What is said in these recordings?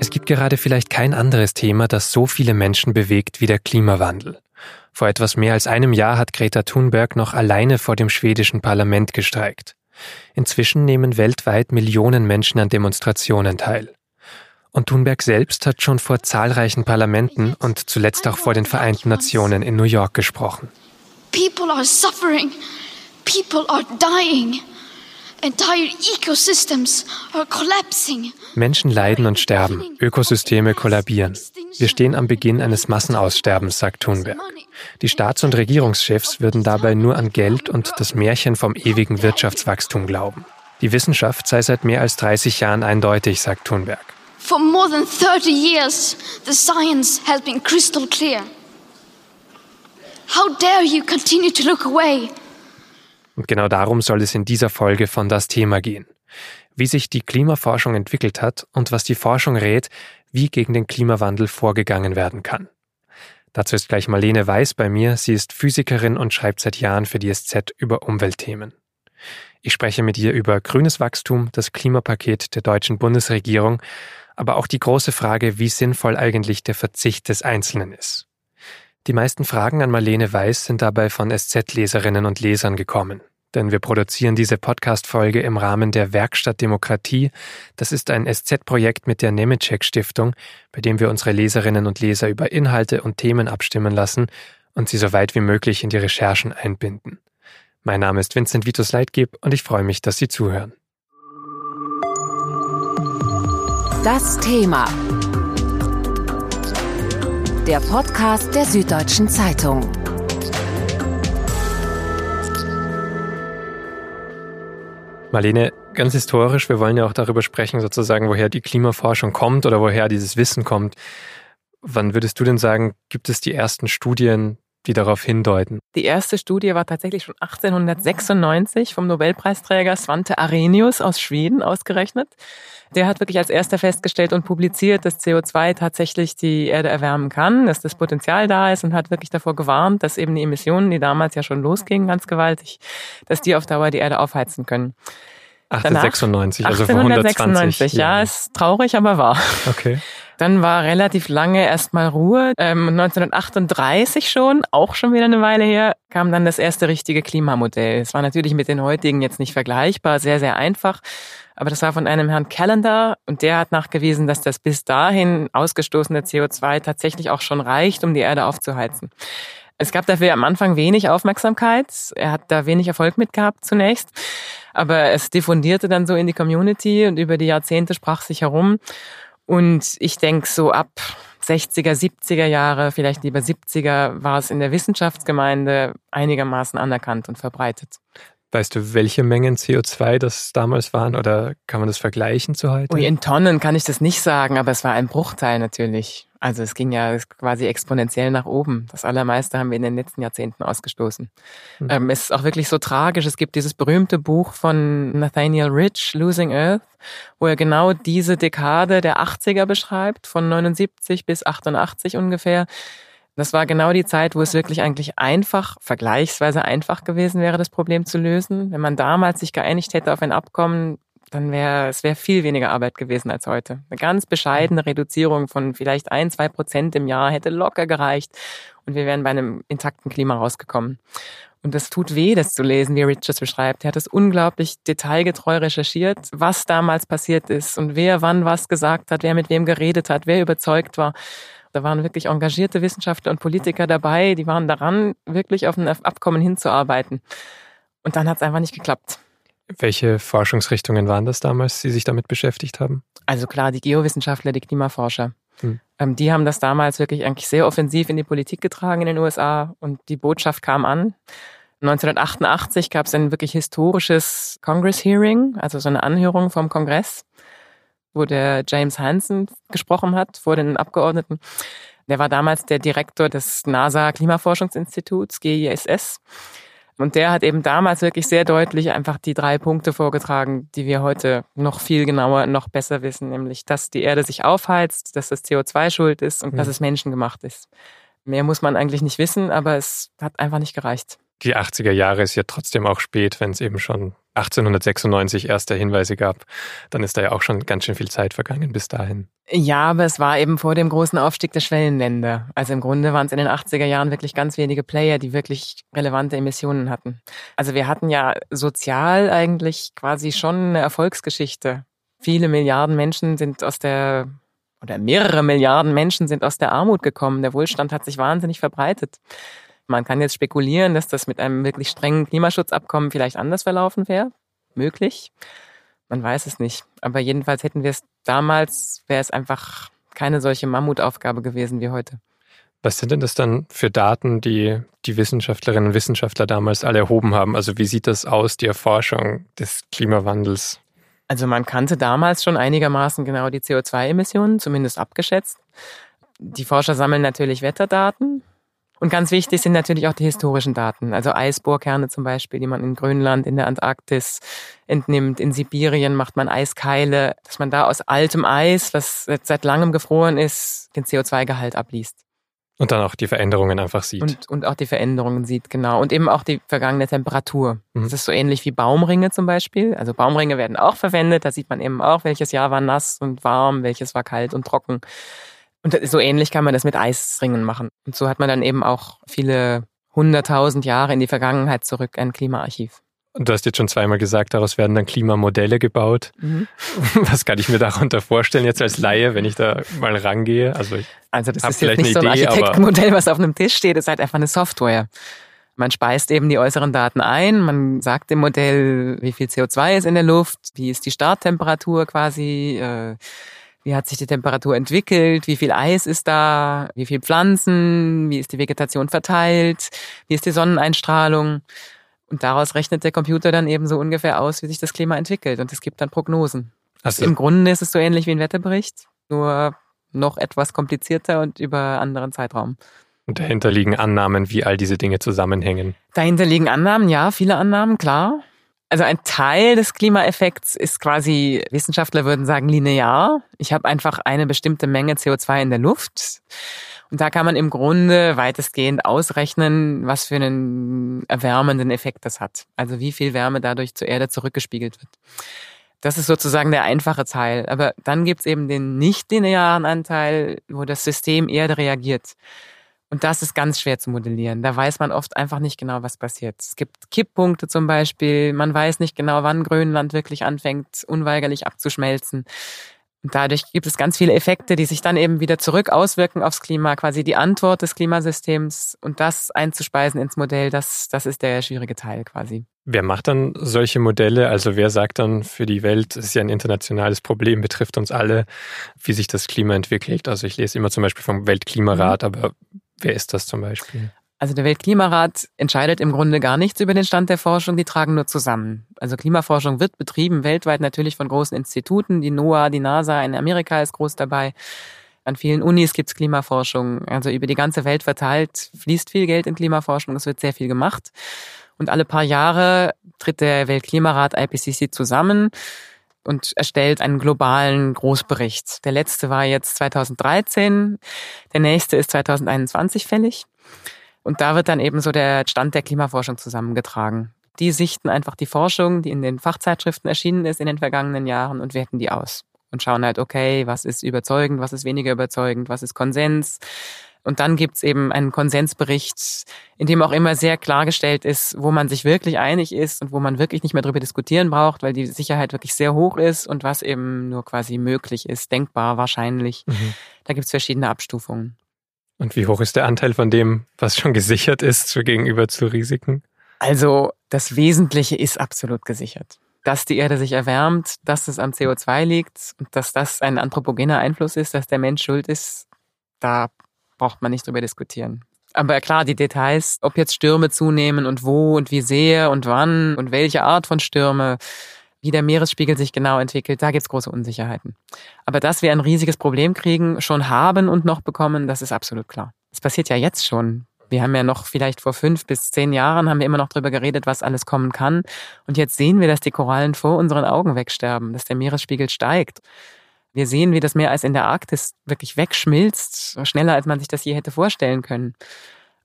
Es gibt gerade vielleicht kein anderes Thema, das so viele Menschen bewegt wie der Klimawandel. Vor etwas mehr als einem Jahr hat Greta Thunberg noch alleine vor dem schwedischen Parlament gestreikt. Inzwischen nehmen weltweit Millionen Menschen an Demonstrationen teil. Und Thunberg selbst hat schon vor zahlreichen Parlamenten und zuletzt auch vor den Vereinten Nationen in New York gesprochen. People are suffering. People are dying. Menschen leiden und sterben, Ökosysteme kollabieren. Wir stehen am Beginn eines Massenaussterbens, sagt Thunberg. Die Staats- und Regierungschefs würden dabei nur an Geld und das Märchen vom ewigen Wirtschaftswachstum glauben. Die Wissenschaft sei seit mehr als 30 Jahren eindeutig, sagt Thunberg. For more than 30 years, the science has been crystal clear. How dare you continue to look away? Und genau darum soll es in dieser Folge von das Thema gehen. Wie sich die Klimaforschung entwickelt hat und was die Forschung rät, wie gegen den Klimawandel vorgegangen werden kann. Dazu ist gleich Marlene Weiß bei mir. Sie ist Physikerin und schreibt seit Jahren für die SZ über Umweltthemen. Ich spreche mit ihr über grünes Wachstum, das Klimapaket der deutschen Bundesregierung, aber auch die große Frage, wie sinnvoll eigentlich der Verzicht des Einzelnen ist. Die meisten Fragen an Marlene Weiß sind dabei von SZ-Leserinnen und Lesern gekommen. Denn wir produzieren diese Podcast-Folge im Rahmen der Werkstatt Demokratie. Das ist ein SZ-Projekt mit der Nemetschek Stiftung, bei dem wir unsere Leserinnen und Leser über Inhalte und Themen abstimmen lassen und sie so weit wie möglich in die Recherchen einbinden. Mein Name ist Vincent Vitus Leitgeb und ich freue mich, dass Sie zuhören. Das Thema der Podcast der Süddeutschen Zeitung. Marlene, ganz historisch, wir wollen ja auch darüber sprechen, sozusagen, woher die Klimaforschung kommt oder woher dieses Wissen kommt. Wann würdest du denn sagen, gibt es die ersten Studien, die darauf hindeuten? Die erste Studie war tatsächlich schon 1896 vom Nobelpreisträger Svante Arrhenius aus Schweden ausgerechnet. Der hat wirklich als erster festgestellt und publiziert, dass CO2 tatsächlich die Erde erwärmen kann, dass das Potenzial da ist und hat wirklich davor gewarnt, dass eben die Emissionen, die damals ja schon losgingen, ganz gewaltig, dass die auf Dauer die Erde aufheizen können. 1896, also vor 120 ja, ist traurig, aber wahr. Okay. Dann war relativ lange erstmal Ruhe. Ähm, 1938 schon, auch schon wieder eine Weile her, kam dann das erste richtige Klimamodell. Es war natürlich mit den heutigen jetzt nicht vergleichbar, sehr, sehr einfach. Aber das war von einem Herrn Callender und der hat nachgewiesen, dass das bis dahin ausgestoßene CO2 tatsächlich auch schon reicht, um die Erde aufzuheizen. Es gab dafür am Anfang wenig Aufmerksamkeit. Er hat da wenig Erfolg mit gehabt zunächst. Aber es diffundierte dann so in die Community und über die Jahrzehnte sprach sich herum. Und ich denke, so ab 60er, 70er Jahre, vielleicht lieber 70er, war es in der Wissenschaftsgemeinde einigermaßen anerkannt und verbreitet. Weißt du, welche Mengen CO2 das damals waren oder kann man das vergleichen zu heute? Ui, in Tonnen kann ich das nicht sagen, aber es war ein Bruchteil natürlich. Also es ging ja quasi exponentiell nach oben. Das Allermeiste haben wir in den letzten Jahrzehnten ausgestoßen. Mhm. Ähm, es ist auch wirklich so tragisch. Es gibt dieses berühmte Buch von Nathaniel Rich, Losing Earth, wo er genau diese Dekade der 80er beschreibt, von 79 bis 88 ungefähr. Das war genau die Zeit, wo es wirklich eigentlich einfach, vergleichsweise einfach gewesen wäre, das Problem zu lösen. Wenn man damals sich geeinigt hätte auf ein Abkommen, dann wäre es wäre viel weniger Arbeit gewesen als heute. Eine ganz bescheidene Reduzierung von vielleicht ein, zwei Prozent im Jahr hätte locker gereicht und wir wären bei einem intakten Klima rausgekommen. Und das tut weh, das zu lesen, wie Richards beschreibt. Er hat es unglaublich detailgetreu recherchiert, was damals passiert ist und wer wann was gesagt hat, wer mit wem geredet hat, wer überzeugt war. Da waren wirklich engagierte Wissenschaftler und Politiker dabei, die waren daran, wirklich auf ein Abkommen hinzuarbeiten. Und dann hat es einfach nicht geklappt. Welche Forschungsrichtungen waren das damals, die sich damit beschäftigt haben? Also klar, die Geowissenschaftler, die Klimaforscher. Hm. Ähm, die haben das damals wirklich eigentlich sehr offensiv in die Politik getragen in den USA und die Botschaft kam an. 1988 gab es ein wirklich historisches Congress Hearing, also so eine Anhörung vom Kongress, wo der James Hansen gesprochen hat vor den Abgeordneten. Der war damals der Direktor des NASA Klimaforschungsinstituts, GISS. Und der hat eben damals wirklich sehr deutlich einfach die drei Punkte vorgetragen, die wir heute noch viel genauer, noch besser wissen, nämlich, dass die Erde sich aufheizt, dass das CO2 schuld ist und mhm. dass es menschengemacht ist. Mehr muss man eigentlich nicht wissen, aber es hat einfach nicht gereicht. Die 80er Jahre ist ja trotzdem auch spät, wenn es eben schon 1896 erste Hinweise gab, dann ist da ja auch schon ganz schön viel Zeit vergangen bis dahin. Ja, aber es war eben vor dem großen Aufstieg der Schwellenländer. Also im Grunde waren es in den 80er Jahren wirklich ganz wenige Player, die wirklich relevante Emissionen hatten. Also wir hatten ja sozial eigentlich quasi schon eine Erfolgsgeschichte. Viele Milliarden Menschen sind aus der oder mehrere Milliarden Menschen sind aus der Armut gekommen. Der Wohlstand hat sich wahnsinnig verbreitet. Man kann jetzt spekulieren, dass das mit einem wirklich strengen Klimaschutzabkommen vielleicht anders verlaufen wäre. Möglich. Man weiß es nicht. Aber jedenfalls hätten wir es damals, wäre es einfach keine solche Mammutaufgabe gewesen wie heute. Was sind denn das dann für Daten, die die Wissenschaftlerinnen und Wissenschaftler damals alle erhoben haben? Also wie sieht das aus, die Erforschung des Klimawandels? Also man kannte damals schon einigermaßen genau die CO2-Emissionen, zumindest abgeschätzt. Die Forscher sammeln natürlich Wetterdaten. Und ganz wichtig sind natürlich auch die historischen Daten, also Eisbohrkerne zum Beispiel, die man in Grönland, in der Antarktis entnimmt. In Sibirien macht man Eiskeile, dass man da aus altem Eis, was seit langem gefroren ist, den CO2-Gehalt abliest. Und dann auch die Veränderungen einfach sieht. Und, und auch die Veränderungen sieht, genau. Und eben auch die vergangene Temperatur. Mhm. Das ist so ähnlich wie Baumringe zum Beispiel. Also Baumringe werden auch verwendet. Da sieht man eben auch, welches Jahr war nass und warm, welches war kalt und trocken. Und so ähnlich kann man das mit Eisringen machen. Und so hat man dann eben auch viele hunderttausend Jahre in die Vergangenheit zurück ein Klimaarchiv. Und du hast jetzt schon zweimal gesagt, daraus werden dann Klimamodelle gebaut. Mhm. Was kann ich mir darunter vorstellen jetzt als Laie, wenn ich da mal rangehe? Also, ich also das ist jetzt nicht so ein Idee, Architektenmodell, was auf einem Tisch steht, es ist halt einfach eine Software. Man speist eben die äußeren Daten ein, man sagt dem Modell, wie viel CO2 ist in der Luft, wie ist die Starttemperatur quasi, äh, wie hat sich die Temperatur entwickelt, wie viel Eis ist da, wie viel Pflanzen, wie ist die Vegetation verteilt, wie ist die Sonneneinstrahlung. Und daraus rechnet der Computer dann eben so ungefähr aus, wie sich das Klima entwickelt. Und es gibt dann Prognosen. Also Im Grunde ist es so ähnlich wie ein Wetterbericht, nur noch etwas komplizierter und über anderen Zeitraum. Und dahinter liegen Annahmen, wie all diese Dinge zusammenhängen. Dahinter liegen Annahmen, ja, viele Annahmen, klar. Also ein Teil des Klimaeffekts ist quasi, Wissenschaftler würden sagen, linear. Ich habe einfach eine bestimmte Menge CO2 in der Luft. Und da kann man im Grunde weitestgehend ausrechnen, was für einen erwärmenden Effekt das hat. Also wie viel Wärme dadurch zur Erde zurückgespiegelt wird. Das ist sozusagen der einfache Teil. Aber dann gibt's eben den nicht linearen Anteil, wo das System Erde reagiert. Und das ist ganz schwer zu modellieren. Da weiß man oft einfach nicht genau, was passiert. Es gibt Kipppunkte zum Beispiel. Man weiß nicht genau, wann Grönland wirklich anfängt, unweigerlich abzuschmelzen. Und dadurch gibt es ganz viele Effekte, die sich dann eben wieder zurück auswirken aufs Klima, quasi die Antwort des Klimasystems und das einzuspeisen ins Modell, das, das ist der schwierige Teil quasi. Wer macht dann solche Modelle? Also wer sagt dann für die Welt, es ist ja ein internationales Problem, betrifft uns alle, wie sich das Klima entwickelt? Also ich lese immer zum Beispiel vom Weltklimarat, mhm. aber wer ist das zum Beispiel? Also der Weltklimarat entscheidet im Grunde gar nichts über den Stand der Forschung, die tragen nur zusammen. Also Klimaforschung wird betrieben weltweit natürlich von großen Instituten, die NOAA, die NASA in Amerika ist groß dabei. An vielen Unis gibt's Klimaforschung. Also über die ganze Welt verteilt fließt viel Geld in Klimaforschung, es wird sehr viel gemacht. Und alle paar Jahre tritt der Weltklimarat IPCC zusammen und erstellt einen globalen Großbericht. Der letzte war jetzt 2013, der nächste ist 2021 fällig. Und da wird dann eben so der Stand der Klimaforschung zusammengetragen. Die sichten einfach die Forschung, die in den Fachzeitschriften erschienen ist in den vergangenen Jahren und werten die aus. Und schauen halt, okay, was ist überzeugend, was ist weniger überzeugend, was ist Konsens. Und dann gibt's eben einen Konsensbericht, in dem auch immer sehr klargestellt ist, wo man sich wirklich einig ist und wo man wirklich nicht mehr darüber diskutieren braucht, weil die Sicherheit wirklich sehr hoch ist und was eben nur quasi möglich ist, denkbar, wahrscheinlich. Mhm. Da gibt's verschiedene Abstufungen. Und wie hoch ist der Anteil von dem, was schon gesichert ist, gegenüber zu Risiken? Also das Wesentliche ist absolut gesichert. Dass die Erde sich erwärmt, dass es am CO2 liegt und dass das ein anthropogener Einfluss ist, dass der Mensch schuld ist, da braucht man nicht drüber diskutieren. Aber klar, die Details, ob jetzt Stürme zunehmen und wo und wie sehr und wann und welche Art von Stürme, wie der Meeresspiegel sich genau entwickelt, da gibt's große Unsicherheiten. Aber dass wir ein riesiges Problem kriegen, schon haben und noch bekommen, das ist absolut klar. Das passiert ja jetzt schon. Wir haben ja noch vielleicht vor fünf bis zehn Jahren haben wir immer noch drüber geredet, was alles kommen kann. Und jetzt sehen wir, dass die Korallen vor unseren Augen wegsterben, dass der Meeresspiegel steigt. Wir sehen, wie das Meereis in der Arktis wirklich wegschmilzt, schneller als man sich das je hätte vorstellen können.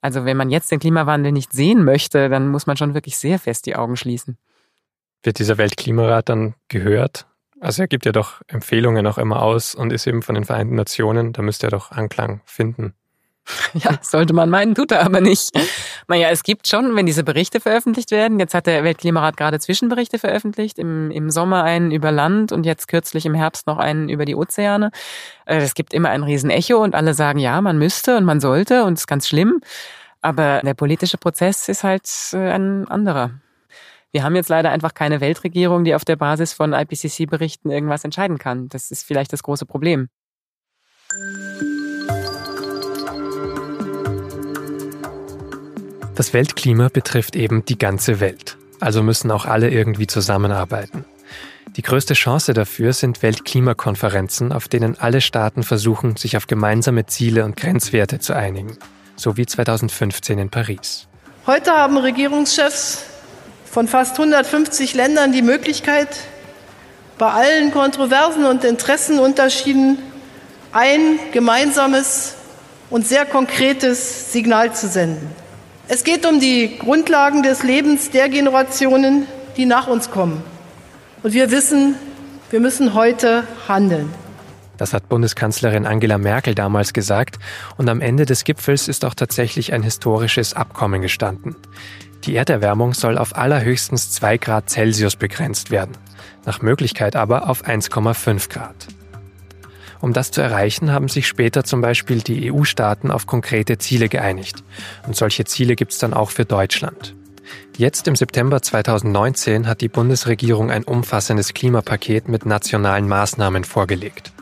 Also wenn man jetzt den Klimawandel nicht sehen möchte, dann muss man schon wirklich sehr fest die Augen schließen. Wird dieser Weltklimarat dann gehört? Also er gibt ja doch Empfehlungen auch immer aus und ist eben von den Vereinten Nationen, da müsste er doch Anklang finden. Ja, sollte man meinen, tut er aber nicht. Naja, es gibt schon, wenn diese Berichte veröffentlicht werden, jetzt hat der Weltklimarat gerade Zwischenberichte veröffentlicht, im, im Sommer einen über Land und jetzt kürzlich im Herbst noch einen über die Ozeane. Äh, es gibt immer ein Riesenecho und alle sagen, ja, man müsste und man sollte und es ist ganz schlimm. Aber der politische Prozess ist halt äh, ein anderer. Wir haben jetzt leider einfach keine Weltregierung, die auf der Basis von IPCC-Berichten irgendwas entscheiden kann. Das ist vielleicht das große Problem. Das Weltklima betrifft eben die ganze Welt. Also müssen auch alle irgendwie zusammenarbeiten. Die größte Chance dafür sind Weltklimakonferenzen, auf denen alle Staaten versuchen, sich auf gemeinsame Ziele und Grenzwerte zu einigen. So wie 2015 in Paris. Heute haben Regierungschefs von fast 150 Ländern die Möglichkeit, bei allen Kontroversen und Interessenunterschieden ein gemeinsames und sehr konkretes Signal zu senden. Es geht um die Grundlagen des Lebens der Generationen, die nach uns kommen. Und wir wissen, wir müssen heute handeln. Das hat Bundeskanzlerin Angela Merkel damals gesagt und am Ende des Gipfels ist auch tatsächlich ein historisches Abkommen gestanden. Die Erderwärmung soll auf allerhöchstens 2 Grad Celsius begrenzt werden, nach Möglichkeit aber auf 1,5 Grad. Um das zu erreichen, haben sich später zum Beispiel die EU-Staaten auf konkrete Ziele geeinigt. Und solche Ziele gibt es dann auch für Deutschland. Jetzt im September 2019 hat die Bundesregierung ein umfassendes Klimapaket mit nationalen Maßnahmen vorgelegt.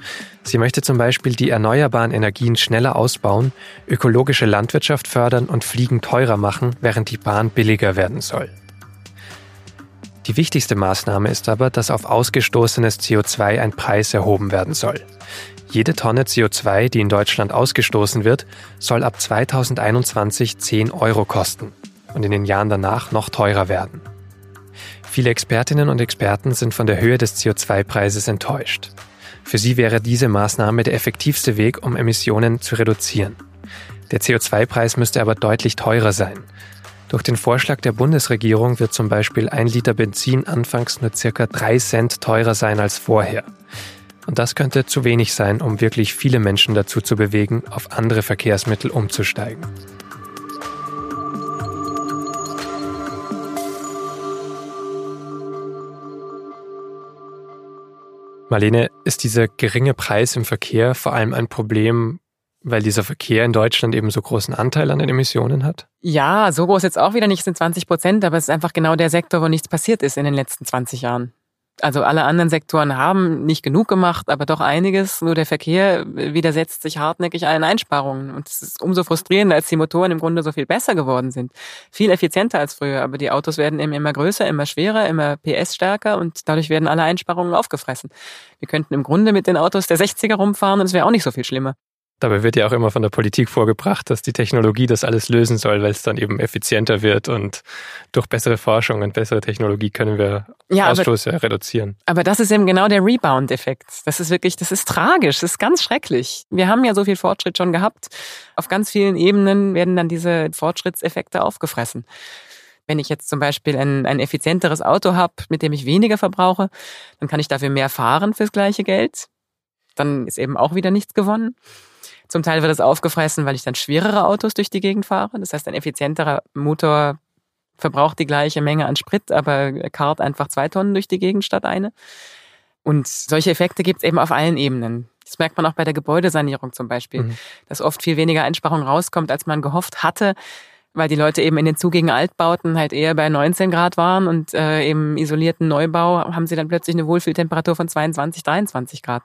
Sie möchte zum Beispiel die erneuerbaren Energien schneller ausbauen, ökologische Landwirtschaft fördern und Fliegen teurer machen, während die Bahn billiger werden soll. Die wichtigste Maßnahme ist aber, dass auf ausgestoßenes CO2 ein Preis erhoben werden soll. Jede Tonne CO2, die in Deutschland ausgestoßen wird, soll ab 2021 10 Euro kosten und in den Jahren danach noch teurer werden. Viele Expertinnen und Experten sind von der Höhe des CO2-Preises enttäuscht. Für sie wäre diese Maßnahme der effektivste Weg, um Emissionen zu reduzieren. Der CO2-Preis müsste aber deutlich teurer sein. Durch den Vorschlag der Bundesregierung wird zum Beispiel ein Liter Benzin anfangs nur circa drei Cent teurer sein als vorher. Und das könnte zu wenig sein, um wirklich viele Menschen dazu zu bewegen, auf andere Verkehrsmittel umzusteigen. Marlene, ist dieser geringe Preis im Verkehr vor allem ein Problem, weil dieser Verkehr in Deutschland eben so großen Anteil an den Emissionen hat? Ja, so groß jetzt auch wieder nicht, sind 20 Prozent, aber es ist einfach genau der Sektor, wo nichts passiert ist in den letzten 20 Jahren. Also alle anderen Sektoren haben nicht genug gemacht, aber doch einiges. Nur der Verkehr widersetzt sich hartnäckig allen Einsparungen. Und es ist umso frustrierender, als die Motoren im Grunde so viel besser geworden sind. Viel effizienter als früher, aber die Autos werden eben immer größer, immer schwerer, immer PS stärker und dadurch werden alle Einsparungen aufgefressen. Wir könnten im Grunde mit den Autos der 60er rumfahren und es wäre auch nicht so viel schlimmer. Dabei wird ja auch immer von der Politik vorgebracht, dass die Technologie das alles lösen soll, weil es dann eben effizienter wird und durch bessere Forschung und bessere Technologie können wir ja, Ausstoß aber, reduzieren. Aber das ist eben genau der Rebound-Effekt. Das ist wirklich, das ist tragisch, das ist ganz schrecklich. Wir haben ja so viel Fortschritt schon gehabt. Auf ganz vielen Ebenen werden dann diese Fortschrittseffekte aufgefressen. Wenn ich jetzt zum Beispiel ein, ein effizienteres Auto habe, mit dem ich weniger verbrauche, dann kann ich dafür mehr fahren fürs gleiche Geld. Dann ist eben auch wieder nichts gewonnen. Zum Teil wird es aufgefressen, weil ich dann schwerere Autos durch die Gegend fahre. Das heißt, ein effizienterer Motor verbraucht die gleiche Menge an Sprit, aber karrt einfach zwei Tonnen durch die Gegend statt eine. Und solche Effekte gibt es eben auf allen Ebenen. Das merkt man auch bei der Gebäudesanierung zum Beispiel, mhm. dass oft viel weniger Einsparung rauskommt, als man gehofft hatte, weil die Leute eben in den zugigen Altbauten halt eher bei 19 Grad waren und äh, im isolierten Neubau haben sie dann plötzlich eine Wohlfühltemperatur von 22, 23 Grad.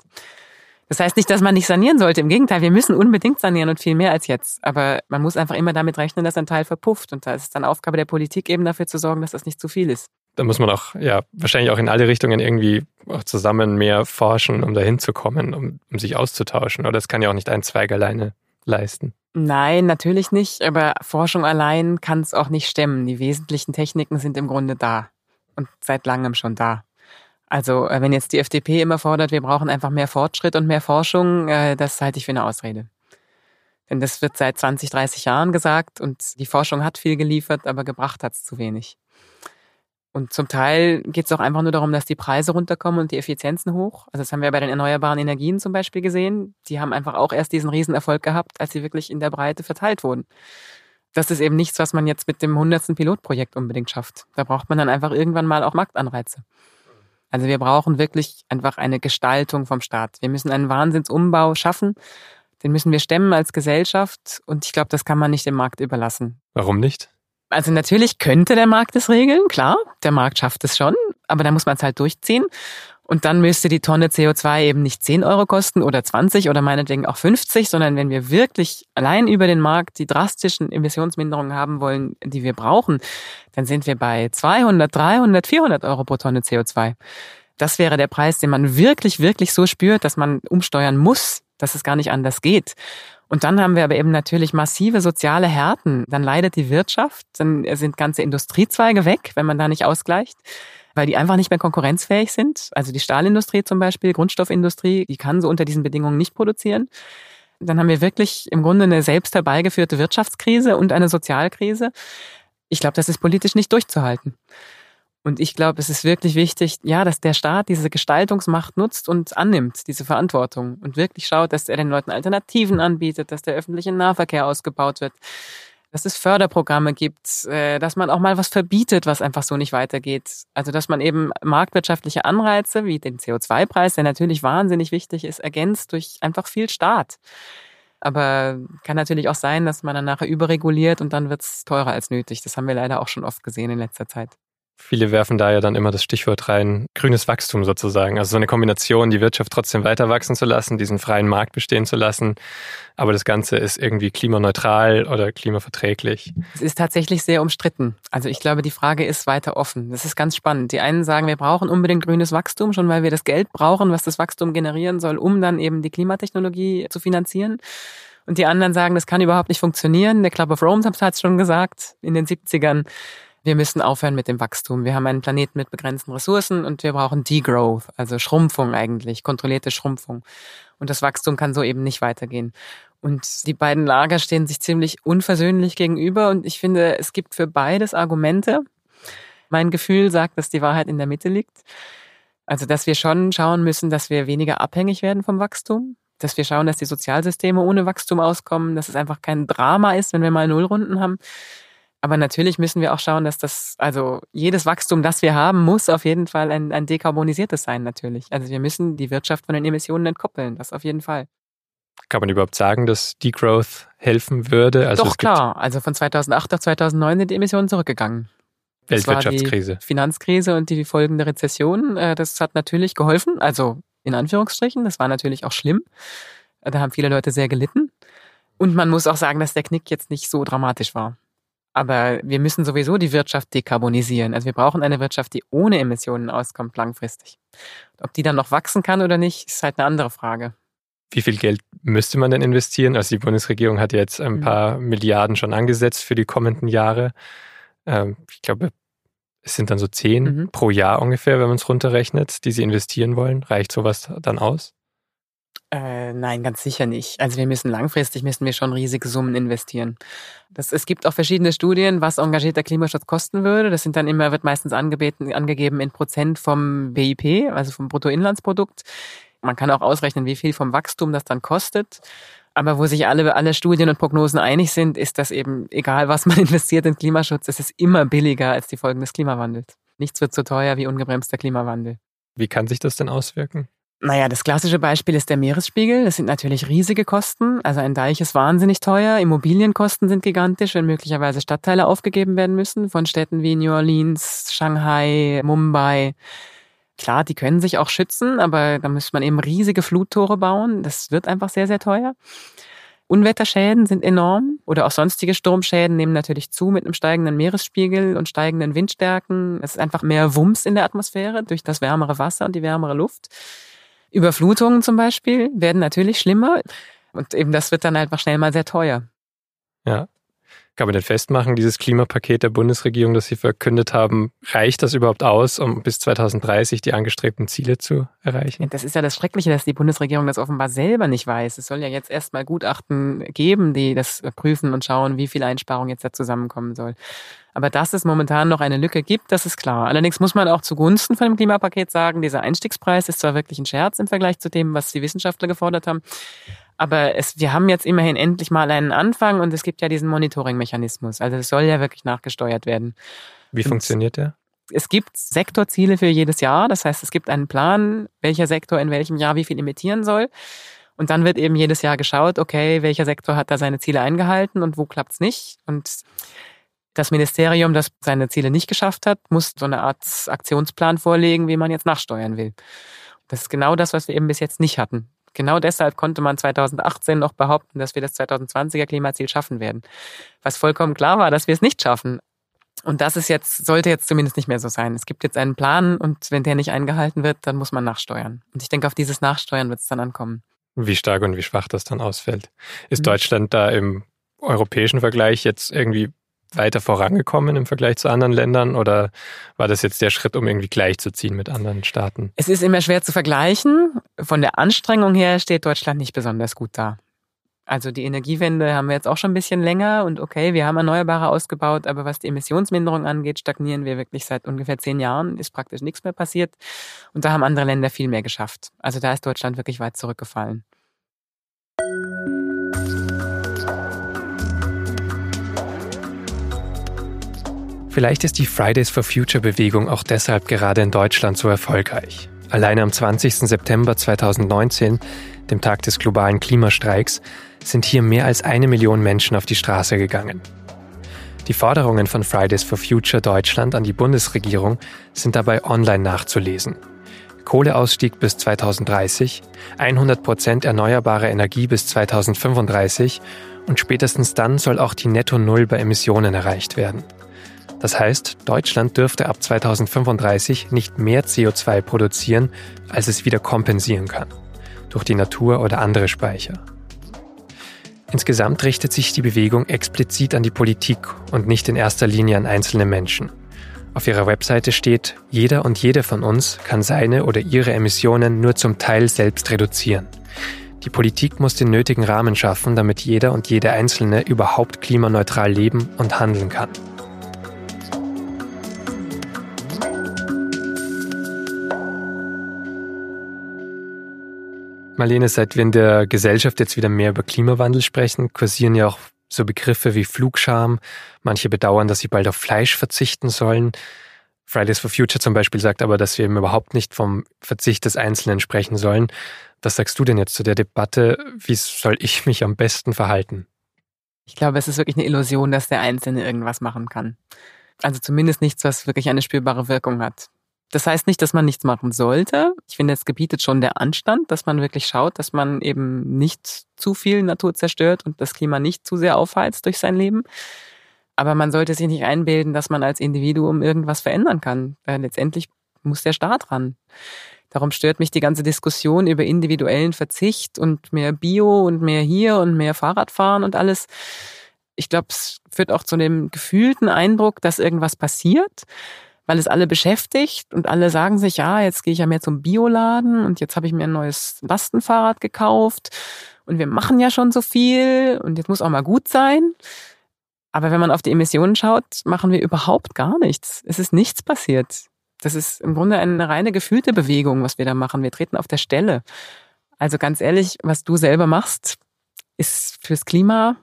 Das heißt nicht, dass man nicht sanieren sollte. Im Gegenteil, wir müssen unbedingt sanieren und viel mehr als jetzt. Aber man muss einfach immer damit rechnen, dass ein Teil verpufft. Und da ist es dann Aufgabe der Politik eben dafür zu sorgen, dass das nicht zu viel ist. Da muss man auch, ja, wahrscheinlich auch in alle Richtungen irgendwie auch zusammen mehr forschen, um dahin zu kommen, um, um sich auszutauschen. Oder das kann ja auch nicht ein Zweig alleine leisten. Nein, natürlich nicht. Aber Forschung allein kann es auch nicht stemmen. Die wesentlichen Techniken sind im Grunde da. Und seit langem schon da. Also äh, wenn jetzt die FDP immer fordert, wir brauchen einfach mehr Fortschritt und mehr Forschung, äh, das halte ich für eine Ausrede. Denn das wird seit 20, 30 Jahren gesagt und die Forschung hat viel geliefert, aber gebracht hat es zu wenig. Und zum Teil geht es auch einfach nur darum, dass die Preise runterkommen und die Effizienzen hoch. Also das haben wir bei den erneuerbaren Energien zum Beispiel gesehen. Die haben einfach auch erst diesen Riesenerfolg gehabt, als sie wirklich in der Breite verteilt wurden. Das ist eben nichts, was man jetzt mit dem hundertsten Pilotprojekt unbedingt schafft. Da braucht man dann einfach irgendwann mal auch Marktanreize. Also wir brauchen wirklich einfach eine Gestaltung vom Staat. Wir müssen einen Wahnsinnsumbau schaffen. Den müssen wir stemmen als Gesellschaft. Und ich glaube, das kann man nicht dem Markt überlassen. Warum nicht? Also natürlich könnte der Markt es regeln, klar, der Markt schafft es schon, aber da muss man es halt durchziehen. Und dann müsste die Tonne CO2 eben nicht 10 Euro kosten oder 20 oder meinetwegen auch 50, sondern wenn wir wirklich allein über den Markt die drastischen Emissionsminderungen haben wollen, die wir brauchen, dann sind wir bei 200, 300, 400 Euro pro Tonne CO2. Das wäre der Preis, den man wirklich, wirklich so spürt, dass man umsteuern muss, dass es gar nicht anders geht. Und dann haben wir aber eben natürlich massive soziale Härten. Dann leidet die Wirtschaft, dann sind ganze Industriezweige weg, wenn man da nicht ausgleicht, weil die einfach nicht mehr konkurrenzfähig sind. Also die Stahlindustrie zum Beispiel, Grundstoffindustrie, die kann so unter diesen Bedingungen nicht produzieren. Dann haben wir wirklich im Grunde eine selbst herbeigeführte Wirtschaftskrise und eine Sozialkrise. Ich glaube, das ist politisch nicht durchzuhalten. Und ich glaube, es ist wirklich wichtig, ja, dass der Staat diese Gestaltungsmacht nutzt und annimmt, diese Verantwortung und wirklich schaut, dass er den Leuten Alternativen anbietet, dass der öffentliche Nahverkehr ausgebaut wird, dass es Förderprogramme gibt, äh, dass man auch mal was verbietet, was einfach so nicht weitergeht. Also, dass man eben marktwirtschaftliche Anreize wie den CO2-Preis, der natürlich wahnsinnig wichtig ist, ergänzt durch einfach viel Staat. Aber kann natürlich auch sein, dass man dann nachher überreguliert und dann wird es teurer als nötig. Das haben wir leider auch schon oft gesehen in letzter Zeit. Viele werfen da ja dann immer das Stichwort rein, grünes Wachstum sozusagen. Also so eine Kombination, die Wirtschaft trotzdem weiter wachsen zu lassen, diesen freien Markt bestehen zu lassen. Aber das Ganze ist irgendwie klimaneutral oder klimaverträglich. Es ist tatsächlich sehr umstritten. Also ich glaube, die Frage ist weiter offen. Das ist ganz spannend. Die einen sagen, wir brauchen unbedingt grünes Wachstum, schon weil wir das Geld brauchen, was das Wachstum generieren soll, um dann eben die Klimatechnologie zu finanzieren. Und die anderen sagen, das kann überhaupt nicht funktionieren. Der Club of Rome hat es schon gesagt in den 70ern wir müssen aufhören mit dem Wachstum. Wir haben einen Planeten mit begrenzten Ressourcen und wir brauchen Degrowth, also Schrumpfung eigentlich, kontrollierte Schrumpfung. Und das Wachstum kann so eben nicht weitergehen. Und die beiden Lager stehen sich ziemlich unversöhnlich gegenüber und ich finde, es gibt für beides Argumente. Mein Gefühl sagt, dass die Wahrheit in der Mitte liegt. Also, dass wir schon schauen müssen, dass wir weniger abhängig werden vom Wachstum, dass wir schauen, dass die Sozialsysteme ohne Wachstum auskommen, dass es einfach kein Drama ist, wenn wir mal Nullrunden haben. Aber natürlich müssen wir auch schauen, dass das, also jedes Wachstum, das wir haben, muss auf jeden Fall ein, ein dekarbonisiertes sein, natürlich. Also wir müssen die Wirtschaft von den Emissionen entkoppeln, das auf jeden Fall. Kann man überhaupt sagen, dass Degrowth helfen würde? Also Doch, klar. Also von 2008 auf 2009 sind die Emissionen zurückgegangen. Weltwirtschaftskrise. Finanzkrise und die folgende Rezession, äh, das hat natürlich geholfen. Also in Anführungsstrichen, das war natürlich auch schlimm. Da haben viele Leute sehr gelitten. Und man muss auch sagen, dass der Knick jetzt nicht so dramatisch war. Aber wir müssen sowieso die Wirtschaft dekarbonisieren. Also wir brauchen eine Wirtschaft, die ohne Emissionen auskommt langfristig. Ob die dann noch wachsen kann oder nicht, ist halt eine andere Frage. Wie viel Geld müsste man denn investieren? Also die Bundesregierung hat jetzt ein mhm. paar mhm. Milliarden schon angesetzt für die kommenden Jahre. Ähm, ich glaube, es sind dann so zehn mhm. pro Jahr ungefähr, wenn man es runterrechnet, die sie investieren wollen. Reicht sowas dann aus? Äh, nein, ganz sicher nicht. Also wir müssen langfristig müssen wir schon riesige Summen investieren. Das, es gibt auch verschiedene Studien, was engagierter Klimaschutz kosten würde. Das sind dann immer, wird meistens angebeten, angegeben in Prozent vom BIP, also vom Bruttoinlandsprodukt. Man kann auch ausrechnen, wie viel vom Wachstum das dann kostet. Aber wo sich alle, alle Studien und Prognosen einig sind, ist, dass eben, egal was man investiert in Klimaschutz, es ist immer billiger als die Folgen des Klimawandels. Nichts wird so teuer wie ungebremster Klimawandel. Wie kann sich das denn auswirken? Naja, das klassische Beispiel ist der Meeresspiegel. Das sind natürlich riesige Kosten. Also ein Deich ist wahnsinnig teuer. Immobilienkosten sind gigantisch, wenn möglicherweise Stadtteile aufgegeben werden müssen von Städten wie New Orleans, Shanghai, Mumbai. Klar, die können sich auch schützen, aber da muss man eben riesige Fluttore bauen. Das wird einfach sehr, sehr teuer. Unwetterschäden sind enorm oder auch sonstige Sturmschäden nehmen natürlich zu mit einem steigenden Meeresspiegel und steigenden Windstärken. Es ist einfach mehr Wumms in der Atmosphäre durch das wärmere Wasser und die wärmere Luft. Überflutungen zum Beispiel werden natürlich schlimmer und eben das wird dann einfach schnell mal sehr teuer. Ja. Kann man denn festmachen, dieses Klimapaket der Bundesregierung, das Sie verkündet haben, reicht das überhaupt aus, um bis 2030 die angestrebten Ziele zu erreichen? Das ist ja das Schreckliche, dass die Bundesregierung das offenbar selber nicht weiß. Es soll ja jetzt erstmal Gutachten geben, die das prüfen und schauen, wie viel Einsparung jetzt da zusammenkommen soll. Aber dass es momentan noch eine Lücke gibt, das ist klar. Allerdings muss man auch zugunsten von dem Klimapaket sagen, dieser Einstiegspreis ist zwar wirklich ein Scherz im Vergleich zu dem, was die Wissenschaftler gefordert haben, aber es, wir haben jetzt immerhin endlich mal einen Anfang und es gibt ja diesen Monitoring-Mechanismus. Also es soll ja wirklich nachgesteuert werden. Wie und funktioniert der? Es gibt Sektorziele für jedes Jahr. Das heißt, es gibt einen Plan, welcher Sektor in welchem Jahr wie viel emittieren soll. Und dann wird eben jedes Jahr geschaut, okay, welcher Sektor hat da seine Ziele eingehalten und wo klappt's nicht. Und das Ministerium, das seine Ziele nicht geschafft hat, muss so eine Art Aktionsplan vorlegen, wie man jetzt nachsteuern will. Das ist genau das, was wir eben bis jetzt nicht hatten. Genau deshalb konnte man 2018 noch behaupten, dass wir das 2020er Klimaziel schaffen werden. Was vollkommen klar war, dass wir es nicht schaffen. Und das ist jetzt, sollte jetzt zumindest nicht mehr so sein. Es gibt jetzt einen Plan und wenn der nicht eingehalten wird, dann muss man nachsteuern. Und ich denke, auf dieses Nachsteuern wird es dann ankommen. Wie stark und wie schwach das dann ausfällt. Ist mhm. Deutschland da im europäischen Vergleich jetzt irgendwie weiter vorangekommen im Vergleich zu anderen Ländern oder war das jetzt der Schritt, um irgendwie gleichzuziehen mit anderen Staaten? Es ist immer schwer zu vergleichen. Von der Anstrengung her steht Deutschland nicht besonders gut da. Also die Energiewende haben wir jetzt auch schon ein bisschen länger und okay, wir haben Erneuerbare ausgebaut, aber was die Emissionsminderung angeht, stagnieren wir wirklich seit ungefähr zehn Jahren, ist praktisch nichts mehr passiert und da haben andere Länder viel mehr geschafft. Also da ist Deutschland wirklich weit zurückgefallen. Vielleicht ist die Fridays for Future Bewegung auch deshalb gerade in Deutschland so erfolgreich. Alleine am 20. September 2019, dem Tag des globalen Klimastreiks, sind hier mehr als eine Million Menschen auf die Straße gegangen. Die Forderungen von Fridays for Future Deutschland an die Bundesregierung sind dabei online nachzulesen. Kohleausstieg bis 2030, 100 Prozent erneuerbare Energie bis 2035 und spätestens dann soll auch die Netto Null bei Emissionen erreicht werden. Das heißt, Deutschland dürfte ab 2035 nicht mehr CO2 produzieren, als es wieder kompensieren kann, durch die Natur oder andere Speicher. Insgesamt richtet sich die Bewegung explizit an die Politik und nicht in erster Linie an einzelne Menschen. Auf ihrer Webseite steht, jeder und jede von uns kann seine oder ihre Emissionen nur zum Teil selbst reduzieren. Die Politik muss den nötigen Rahmen schaffen, damit jeder und jede Einzelne überhaupt klimaneutral leben und handeln kann. Marlene, seit wir in der Gesellschaft jetzt wieder mehr über Klimawandel sprechen, kursieren ja auch so Begriffe wie Flugscham. Manche bedauern, dass sie bald auf Fleisch verzichten sollen. Fridays for Future zum Beispiel sagt aber, dass wir eben überhaupt nicht vom Verzicht des Einzelnen sprechen sollen. Was sagst du denn jetzt zu der Debatte? Wie soll ich mich am besten verhalten? Ich glaube, es ist wirklich eine Illusion, dass der Einzelne irgendwas machen kann. Also zumindest nichts, was wirklich eine spürbare Wirkung hat. Das heißt nicht, dass man nichts machen sollte. Ich finde, es gebietet schon der Anstand, dass man wirklich schaut, dass man eben nicht zu viel Natur zerstört und das Klima nicht zu sehr aufheizt durch sein Leben. Aber man sollte sich nicht einbilden, dass man als Individuum irgendwas verändern kann. Weil letztendlich muss der Staat ran. Darum stört mich die ganze Diskussion über individuellen Verzicht und mehr Bio und mehr hier und mehr Fahrradfahren und alles. Ich glaube, es führt auch zu dem gefühlten Eindruck, dass irgendwas passiert weil es alle beschäftigt und alle sagen sich, ja, jetzt gehe ich ja mehr zum Bioladen und jetzt habe ich mir ein neues Lastenfahrrad gekauft und wir machen ja schon so viel und jetzt muss auch mal gut sein. Aber wenn man auf die Emissionen schaut, machen wir überhaupt gar nichts. Es ist nichts passiert. Das ist im Grunde eine reine gefühlte Bewegung, was wir da machen. Wir treten auf der Stelle. Also ganz ehrlich, was du selber machst, ist fürs Klima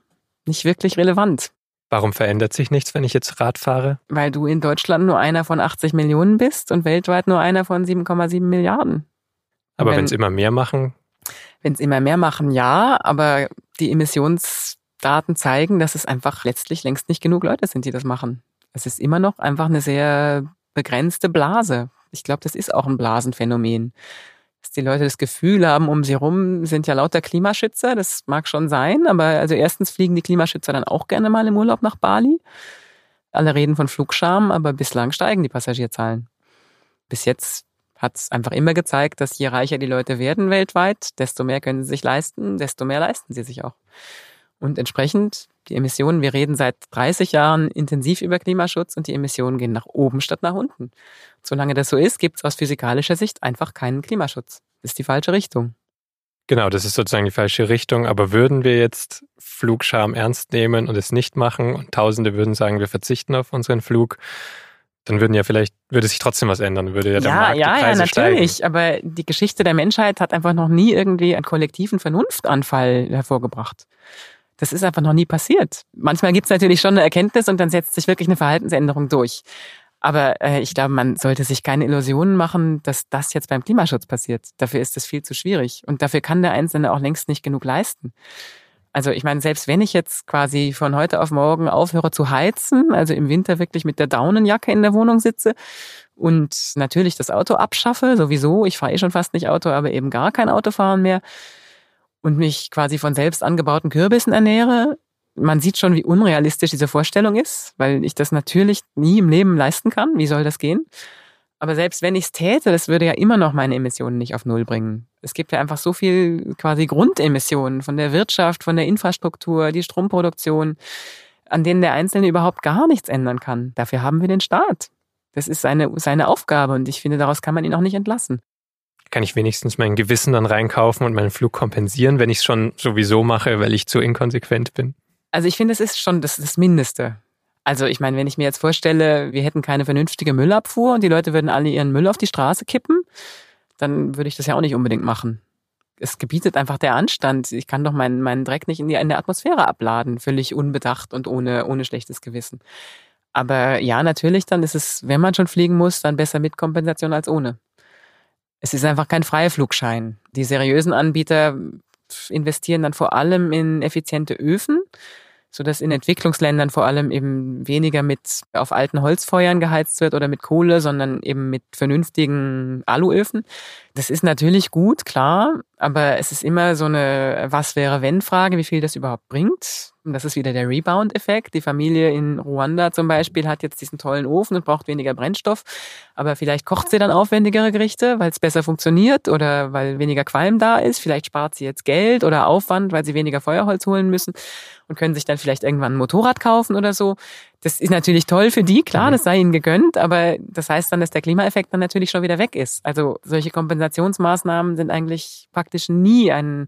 nicht wirklich relevant. Warum verändert sich nichts, wenn ich jetzt Rad fahre? Weil du in Deutschland nur einer von 80 Millionen bist und weltweit nur einer von 7,7 Milliarden. Aber wenn es immer mehr machen? Wenn es immer mehr machen, ja, aber die Emissionsdaten zeigen, dass es einfach letztlich längst nicht genug Leute sind, die das machen. Es ist immer noch einfach eine sehr begrenzte Blase. Ich glaube, das ist auch ein Blasenphänomen die Leute das Gefühl haben, um sie rum sind ja lauter Klimaschützer. Das mag schon sein, aber also erstens fliegen die Klimaschützer dann auch gerne mal im Urlaub nach Bali. Alle reden von Flugscham, aber bislang steigen die Passagierzahlen. Bis jetzt hat es einfach immer gezeigt, dass je reicher die Leute werden weltweit, desto mehr können sie sich leisten, desto mehr leisten sie sich auch. Und entsprechend die Emissionen, wir reden seit 30 Jahren intensiv über Klimaschutz und die Emissionen gehen nach oben statt nach unten. Solange das so ist, gibt es aus physikalischer Sicht einfach keinen Klimaschutz. Das ist die falsche Richtung. Genau, das ist sozusagen die falsche Richtung. Aber würden wir jetzt Flugscham ernst nehmen und es nicht machen und Tausende würden sagen, wir verzichten auf unseren Flug, dann würden ja vielleicht, würde sich trotzdem was ändern, würde ja der ja, Markt ja, die Preise ja, natürlich. steigen. Aber die Geschichte der Menschheit hat einfach noch nie irgendwie einen kollektiven Vernunftanfall hervorgebracht. Das ist einfach noch nie passiert. Manchmal gibt es natürlich schon eine Erkenntnis und dann setzt sich wirklich eine Verhaltensänderung durch. Aber äh, ich glaube, man sollte sich keine Illusionen machen, dass das jetzt beim Klimaschutz passiert. Dafür ist das viel zu schwierig. Und dafür kann der Einzelne auch längst nicht genug leisten. Also ich meine, selbst wenn ich jetzt quasi von heute auf morgen aufhöre zu heizen, also im Winter wirklich mit der Daunenjacke in der Wohnung sitze und natürlich das Auto abschaffe, sowieso, ich fahre eh schon fast nicht Auto, aber eben gar kein Auto fahren mehr und mich quasi von selbst angebauten Kürbissen ernähre, man sieht schon, wie unrealistisch diese Vorstellung ist, weil ich das natürlich nie im Leben leisten kann. Wie soll das gehen? Aber selbst wenn ich es täte, das würde ja immer noch meine Emissionen nicht auf Null bringen. Es gibt ja einfach so viel quasi Grundemissionen von der Wirtschaft, von der Infrastruktur, die Stromproduktion, an denen der Einzelne überhaupt gar nichts ändern kann. Dafür haben wir den Staat. Das ist seine, seine Aufgabe und ich finde, daraus kann man ihn auch nicht entlassen. Kann ich wenigstens mein Gewissen dann reinkaufen und meinen Flug kompensieren, wenn ich es schon sowieso mache, weil ich zu inkonsequent bin? Also ich finde, es ist schon das, das Mindeste. Also ich meine, wenn ich mir jetzt vorstelle, wir hätten keine vernünftige Müllabfuhr und die Leute würden alle ihren Müll auf die Straße kippen, dann würde ich das ja auch nicht unbedingt machen. Es gebietet einfach der Anstand. Ich kann doch meinen, meinen Dreck nicht in, die, in der Atmosphäre abladen, völlig unbedacht und ohne, ohne schlechtes Gewissen. Aber ja, natürlich, dann ist es, wenn man schon fliegen muss, dann besser mit Kompensation als ohne. Es ist einfach kein Freiflugschein. Die seriösen Anbieter investieren dann vor allem in effiziente Öfen so dass in Entwicklungsländern vor allem eben weniger mit auf alten Holzfeuern geheizt wird oder mit Kohle, sondern eben mit vernünftigen Aluöfen. Das ist natürlich gut, klar, aber es ist immer so eine Was wäre wenn Frage, wie viel das überhaupt bringt. Und das ist wieder der Rebound-Effekt. Die Familie in Ruanda zum Beispiel hat jetzt diesen tollen Ofen und braucht weniger Brennstoff. Aber vielleicht kocht sie dann aufwendigere Gerichte, weil es besser funktioniert oder weil weniger Qualm da ist. Vielleicht spart sie jetzt Geld oder Aufwand, weil sie weniger Feuerholz holen müssen und können sich dann vielleicht irgendwann ein Motorrad kaufen oder so. Das ist natürlich toll für die, klar, mhm. das sei ihnen gegönnt, aber das heißt dann, dass der Klimaeffekt dann natürlich schon wieder weg ist. Also solche Kompensationsmaßnahmen sind eigentlich praktisch nie ein,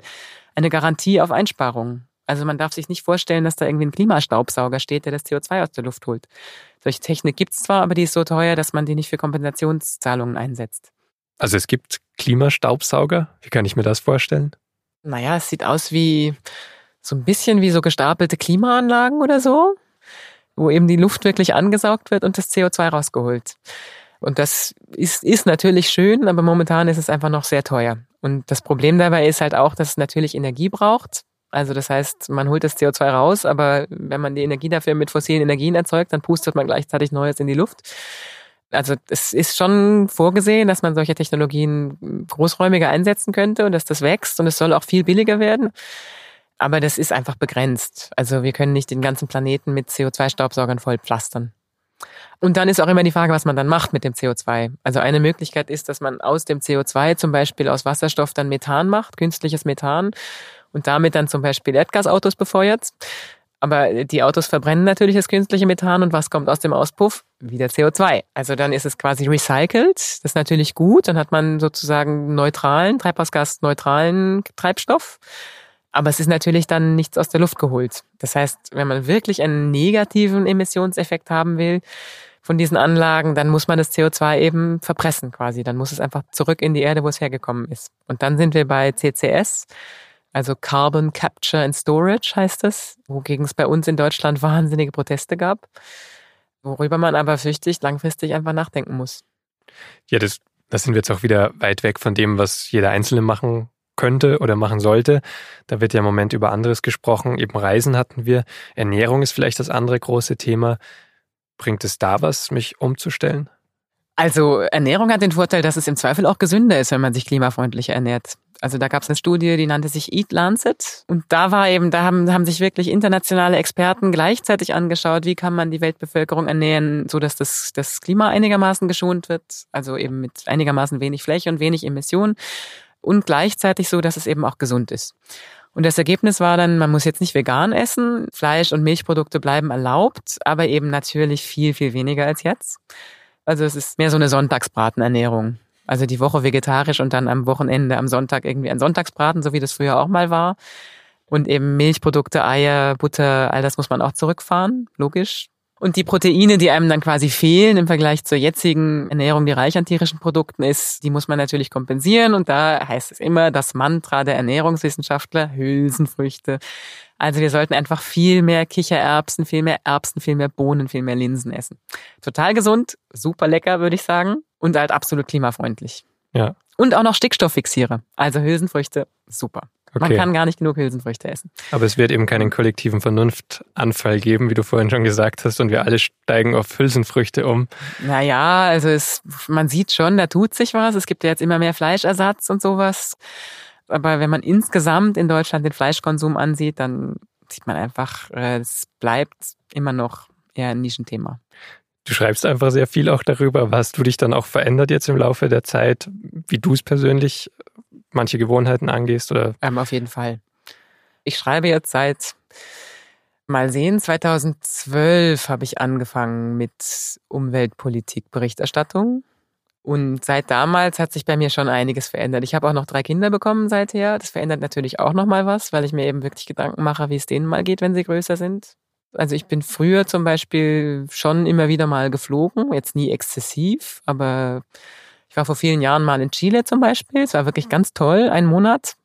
eine Garantie auf Einsparungen. Also man darf sich nicht vorstellen, dass da irgendwie ein Klimastaubsauger steht, der das CO2 aus der Luft holt. Solche Technik gibt's zwar, aber die ist so teuer, dass man die nicht für Kompensationszahlungen einsetzt. Also es gibt Klimastaubsauger? Wie kann ich mir das vorstellen? Naja, es sieht aus wie so ein bisschen wie so gestapelte Klimaanlagen oder so, wo eben die Luft wirklich angesaugt wird und das CO2 rausgeholt. Und das ist, ist natürlich schön, aber momentan ist es einfach noch sehr teuer. Und das Problem dabei ist halt auch, dass es natürlich Energie braucht. Also das heißt, man holt das CO2 raus, aber wenn man die Energie dafür mit fossilen Energien erzeugt, dann pustet man gleichzeitig Neues in die Luft. Also es ist schon vorgesehen, dass man solche Technologien großräumiger einsetzen könnte und dass das wächst und es soll auch viel billiger werden. Aber das ist einfach begrenzt. Also wir können nicht den ganzen Planeten mit CO2-Staubsaugern voll pflastern. Und dann ist auch immer die Frage, was man dann macht mit dem CO2. Also eine Möglichkeit ist, dass man aus dem CO2 zum Beispiel aus Wasserstoff dann Methan macht, künstliches Methan und damit dann zum Beispiel Erdgasautos befeuert. Aber die Autos verbrennen natürlich das künstliche Methan und was kommt aus dem Auspuff? Wieder CO2. Also dann ist es quasi recycelt. Das ist natürlich gut. Dann hat man sozusagen neutralen, treibhausgasneutralen Treibstoff. Aber es ist natürlich dann nichts aus der Luft geholt. Das heißt, wenn man wirklich einen negativen Emissionseffekt haben will von diesen Anlagen, dann muss man das CO2 eben verpressen quasi. Dann muss es einfach zurück in die Erde, wo es hergekommen ist. Und dann sind wir bei CCS. Also Carbon Capture and Storage heißt das, wogegen es bei uns in Deutschland wahnsinnige Proteste gab, worüber man aber fürchtig langfristig einfach nachdenken muss. Ja, das, das sind wir jetzt auch wieder weit weg von dem, was jeder Einzelne machen könnte oder machen sollte. Da wird ja im Moment über anderes gesprochen. Eben Reisen hatten wir. Ernährung ist vielleicht das andere große Thema. Bringt es da was, mich umzustellen? Also Ernährung hat den Vorteil, dass es im Zweifel auch gesünder ist, wenn man sich klimafreundlich ernährt. Also da gab es eine Studie, die nannte sich Eat Lancet. Und da war eben, da haben, haben sich wirklich internationale Experten gleichzeitig angeschaut, wie kann man die Weltbevölkerung ernähren, so dass das, das Klima einigermaßen geschont wird. Also eben mit einigermaßen wenig Fläche und wenig Emissionen. Und gleichzeitig so, dass es eben auch gesund ist. Und das Ergebnis war dann, man muss jetzt nicht vegan essen, Fleisch und Milchprodukte bleiben erlaubt, aber eben natürlich viel, viel weniger als jetzt. Also es ist mehr so eine Sonntagsbratenernährung. Also die Woche vegetarisch und dann am Wochenende, am Sonntag irgendwie ein Sonntagsbraten, so wie das früher auch mal war. Und eben Milchprodukte, Eier, Butter, all das muss man auch zurückfahren, logisch. Und die Proteine, die einem dann quasi fehlen im Vergleich zur jetzigen Ernährung, die reich an tierischen Produkten ist, die muss man natürlich kompensieren. Und da heißt es immer das Mantra der Ernährungswissenschaftler, Hülsenfrüchte. Also wir sollten einfach viel mehr Kichererbsen, viel mehr Erbsen, viel mehr Bohnen, viel mehr Linsen essen. Total gesund, super lecker, würde ich sagen. Und halt absolut klimafreundlich. Ja. Und auch noch Stickstofffixierer. Also Hülsenfrüchte, super. Man Okay. kann gar nicht genug Hülsenfrüchte essen. Aber es wird eben keinen kollektiven Vernunftanfall geben, wie du vorhin schon gesagt hast, und wir alle steigen auf Hülsenfrüchte um. Naja, also es, man sieht schon, da tut sich was. Es gibt ja jetzt immer mehr Fleischersatz und sowas. Aber wenn man insgesamt in Deutschland den Fleischkonsum ansieht, dann sieht man einfach, äh, es bleibt immer noch eher ein Nischenthema. Du schreibst einfach sehr viel auch darüber. Hast du dich dann auch verändert jetzt im Laufe der Zeit, wie du es persönlich manche Gewohnheiten angehst? Oder Ähm, auf jeden Fall. Ich schreibe jetzt seit, mal sehen, 2012 habe ich angefangen mit Umweltpolitik-Berichterstattung. Und seit damals hat sich bei mir schon einiges verändert. Ich habe auch noch drei Kinder bekommen seither. Das verändert natürlich auch noch mal was, weil ich mir eben wirklich Gedanken mache, wie es denen mal geht, wenn sie größer sind. Also ich bin früher zum Beispiel schon immer wieder mal geflogen, jetzt nie exzessiv, aber ich war vor vielen Jahren mal in Chile zum Beispiel. Es war wirklich ganz toll, einen Monat.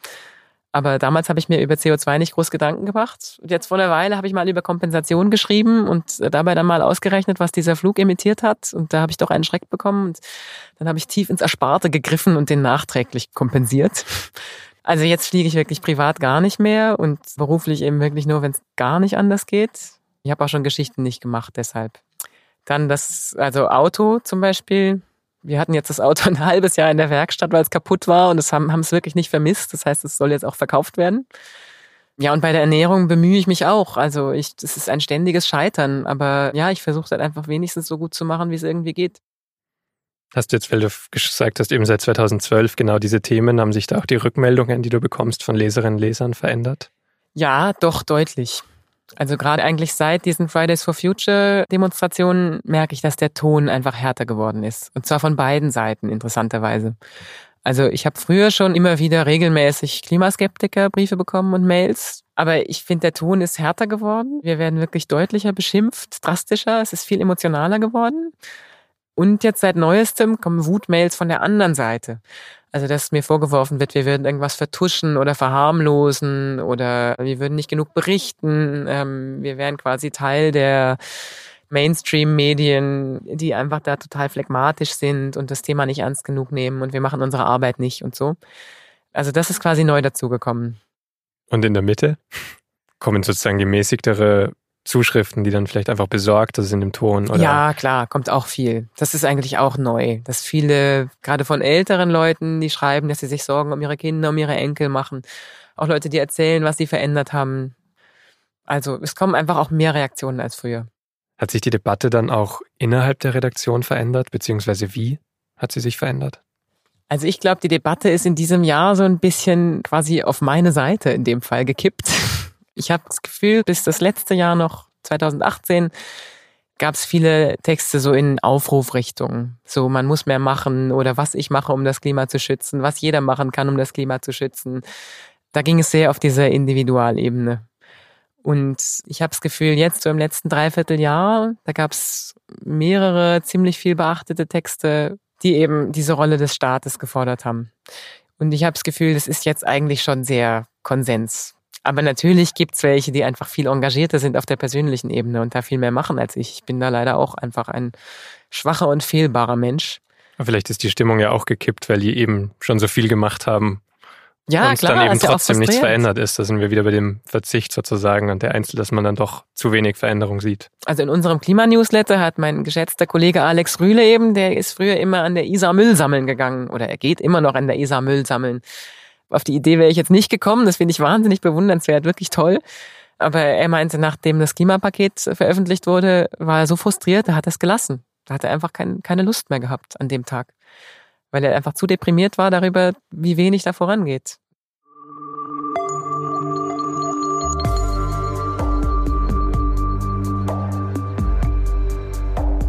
Aber damals habe ich mir über CO2 nicht groß Gedanken gemacht. Und jetzt vor einer Weile habe ich mal über Kompensation geschrieben und dabei dann mal ausgerechnet, was dieser Flug emittiert hat. Und da habe ich doch einen Schreck bekommen. Und dann habe ich tief ins Ersparte gegriffen und den nachträglich kompensiert. Also jetzt fliege ich wirklich privat gar nicht mehr und beruflich eben wirklich nur, wenn es gar nicht anders geht. Ich habe auch schon Geschichten nicht gemacht, deshalb. Dann das, also Auto zum Beispiel. Wir hatten jetzt das Auto ein halbes Jahr in der Werkstatt, weil es kaputt war und es haben, haben es wirklich nicht vermisst. Das heißt, es soll jetzt auch verkauft werden. Ja, und bei der Ernährung bemühe ich mich auch. Also ich, das ist ein ständiges Scheitern. Aber ja, ich versuche halt einfach wenigstens so gut zu machen, wie es irgendwie geht. hast du jetzt, weil du gesagt hast, eben seit 2012 genau diese Themen, haben sich da auch die Rückmeldungen, die du bekommst von Leserinnen und Lesern verändert? Ja, doch deutlich. Also gerade eigentlich seit diesen Fridays for Future Demonstrationen merke ich, dass der Ton einfach härter geworden ist. Und zwar von beiden Seiten, interessanterweise. Also ich habe früher schon immer wieder regelmäßig Klimaskeptiker Briefe bekommen und Mails. Aber ich finde, der Ton ist härter geworden. Wir werden wirklich deutlicher beschimpft, drastischer. Es ist viel emotionaler geworden. Und jetzt seit neuestem kommen Wutmails von der anderen Seite. Also, dass mir vorgeworfen wird, wir würden irgendwas vertuschen oder verharmlosen oder wir würden nicht genug berichten. Ähm, wir wären quasi Teil der Mainstream-Medien, die einfach da total phlegmatisch sind und das Thema nicht ernst genug nehmen und wir machen unsere Arbeit nicht und so. Also, das ist quasi neu dazugekommen. Und in der Mitte kommen sozusagen gemäßigtere Zuschriften, die dann vielleicht einfach besorgter sind im Ton, oder? Ja, klar, kommt auch viel. Das ist eigentlich auch neu, dass viele, gerade von älteren Leuten, die schreiben, dass sie sich Sorgen um ihre Kinder, um ihre Enkel machen. Auch Leute, die erzählen, was sie verändert haben. Also es kommen einfach auch mehr Reaktionen als früher. Hat sich die Debatte dann auch innerhalb der Redaktion verändert, beziehungsweise wie hat sie sich verändert? Also ich glaube, die Debatte ist in diesem Jahr so ein bisschen quasi auf meine Seite in dem Fall gekippt. Ich habe das Gefühl, bis das letzte Jahr noch, 2018, gab es viele Texte so in Aufrufrichtung. So, man muss mehr machen oder was ich mache, um das Klima zu schützen, was jeder machen kann, um das Klima zu schützen. Da ging es sehr auf dieser Individualebene. Und ich habe das Gefühl, jetzt so im letzten Dreivierteljahr, da gab es mehrere ziemlich viel beachtete Texte, die eben diese Rolle des Staates gefordert haben. Und ich habe das Gefühl, das ist jetzt eigentlich schon sehr Konsens. Aber natürlich gibt's welche, die einfach viel engagierter sind auf der persönlichen Ebene und da viel mehr machen als ich. Ich bin da leider auch einfach ein schwacher und fehlbarer Mensch. Vielleicht ist die Stimmung ja auch gekippt, weil die eben schon so viel gemacht haben Ja, und klar, dann eben ist ja trotzdem nichts verändert ist. Da sind wir wieder bei dem Verzicht sozusagen und der Einzel, dass man dann doch zu wenig Veränderung sieht. Also in unserem Klimanewsletter hat mein geschätzter Kollege Alex Rühle eben, der ist früher immer an der Isar Müll sammeln gegangen oder er geht immer noch an der Isar Müll sammeln. Auf die Idee wäre ich jetzt nicht gekommen, das finde ich wahnsinnig bewundernswert, wirklich toll. Aber er meinte, nachdem das Klimapaket veröffentlicht wurde, war er so frustriert, er hat es gelassen. Da hat er einfach kein, keine Lust mehr gehabt an dem Tag. Weil er einfach zu deprimiert war darüber, wie wenig da vorangeht.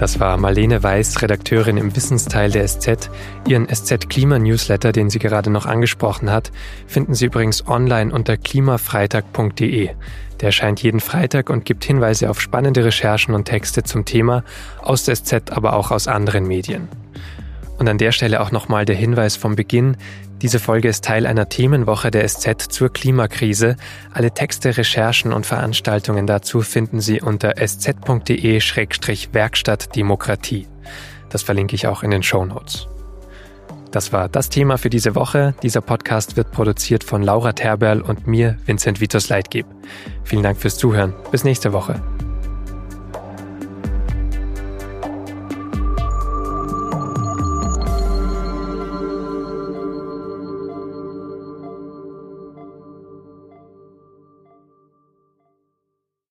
Das war Marlene Weiß, Redakteurin im Wissensteil der SZ. Ihren SZ Klima Newsletter, den sie gerade noch angesprochen hat, finden Sie übrigens online unter klimafreitag.de. Der erscheint jeden Freitag und gibt Hinweise auf spannende Recherchen und Texte zum Thema aus der SZ, aber auch aus anderen Medien. Und an der Stelle auch nochmal der Hinweis vom Beginn. Diese Folge ist Teil einer Themenwoche der SZ zur Klimakrise. Alle Texte, Recherchen und Veranstaltungen dazu finden Sie unter sz.de-werkstattdemokratie. Das verlinke ich auch in den Show Notes. Das war das Thema für diese Woche. Dieser Podcast wird produziert von Laura Terberl und mir, Vincent Vitus Leitgeb. Vielen Dank fürs Zuhören. Bis nächste Woche.